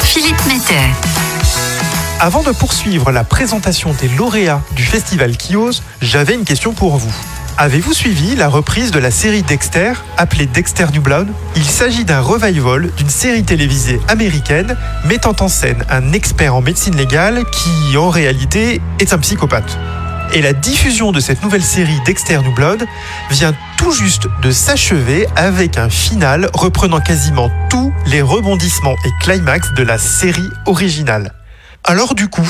Philippe Mettet. Avant de poursuivre la présentation des lauréats du festival Kios, j'avais une question pour vous. Avez-vous suivi la reprise de la série Dexter, appelée Dexter New Blood? Il s'agit d'un revival d'une série télévisée américaine mettant en scène un expert en médecine légale qui, en réalité, est un psychopathe. Et la diffusion de cette nouvelle série Dexter New Blood vient tout juste de s'achever avec un final reprenant quasiment tous les rebondissements et climax de la série originale. Alors du coup,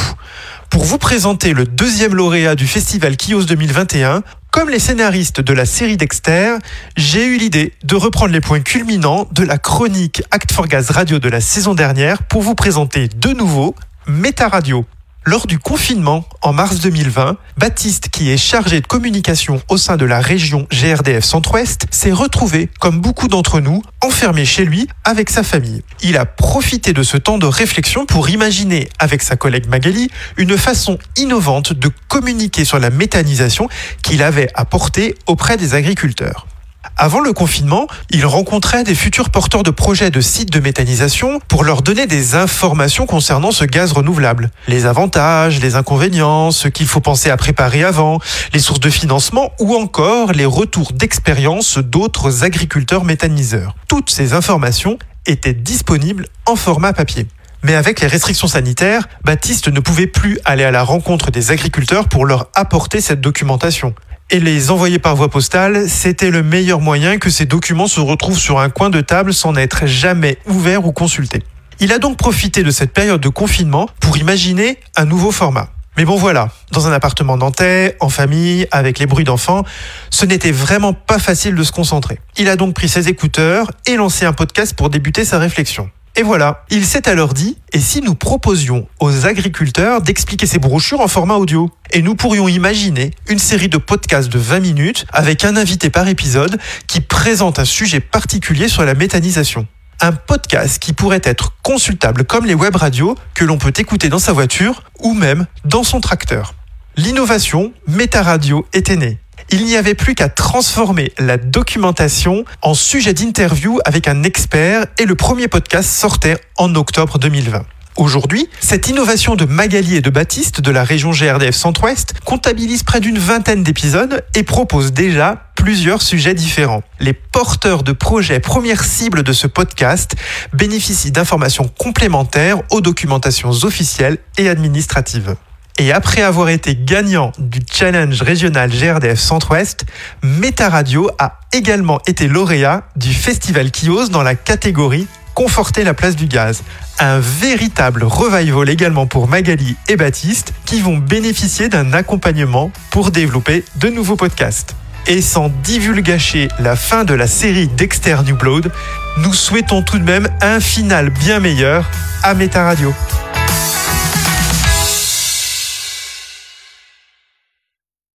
pour vous présenter le deuxième lauréat du festival Kios 2021, comme les scénaristes de la série Dexter, j'ai eu l'idée de reprendre les points culminants de la chronique Act for Gaz Radio de la saison dernière pour vous présenter de nouveau Méta Radio. Lors du confinement en mars 2020, Baptiste, qui est chargé de communication au sein de la région GRDF Centre-Ouest, s'est retrouvé, comme beaucoup d'entre nous, enfermé chez lui avec sa famille. Il a profité de ce temps de réflexion pour imaginer, avec sa collègue Magali, une façon innovante de communiquer sur la méthanisation qu'il avait apportée auprès des agriculteurs. Avant le confinement, il rencontrait des futurs porteurs de projets de sites de méthanisation pour leur donner des informations concernant ce gaz renouvelable. Les avantages, les inconvénients, ce qu'il faut penser à préparer avant, les sources de financement ou encore les retours d'expérience d'autres agriculteurs méthaniseurs. Toutes ces informations étaient disponibles en format papier. Mais avec les restrictions sanitaires, Baptiste ne pouvait plus aller à la rencontre des agriculteurs pour leur apporter cette documentation et les envoyer par voie postale, c'était le meilleur moyen que ces documents se retrouvent sur un coin de table sans n'être jamais ouverts ou consultés. Il a donc profité de cette période de confinement pour imaginer un nouveau format. Mais bon voilà, dans un appartement nantais, en famille, avec les bruits d'enfants, ce n'était vraiment pas facile de se concentrer. Il a donc pris ses écouteurs et lancé un podcast pour débuter sa réflexion. Et voilà, il s'est alors dit, et si nous proposions aux agriculteurs d'expliquer ces brochures en format audio? Et nous pourrions imaginer une série de podcasts de 20 minutes avec un invité par épisode qui présente un sujet particulier sur la méthanisation. Un podcast qui pourrait être consultable comme les web radios que l'on peut écouter dans sa voiture ou même dans son tracteur. L'innovation Méta Radio était née. Il n'y avait plus qu'à transformer la documentation en sujet d'interview avec un expert et le premier podcast sortait en octobre 2020. Aujourd'hui, cette innovation de Magali et de Baptiste de la région GRDF Centre-Ouest comptabilise près d'une vingtaine d'épisodes et propose déjà plusieurs sujets différents. Les porteurs de projets premières cibles de ce podcast bénéficient d'informations complémentaires aux documentations officielles et administratives. Et après avoir été gagnant du challenge régional GRDF Centre-Ouest, Meta Radio a également été lauréat du festival Kios dans la catégorie Conforter la place du gaz. Un véritable revival également pour Magali et Baptiste qui vont bénéficier d'un accompagnement pour développer de nouveaux podcasts. Et sans divulgacher la fin de la série Dexter New Blood, nous souhaitons tout de même un final bien meilleur à Meta Radio.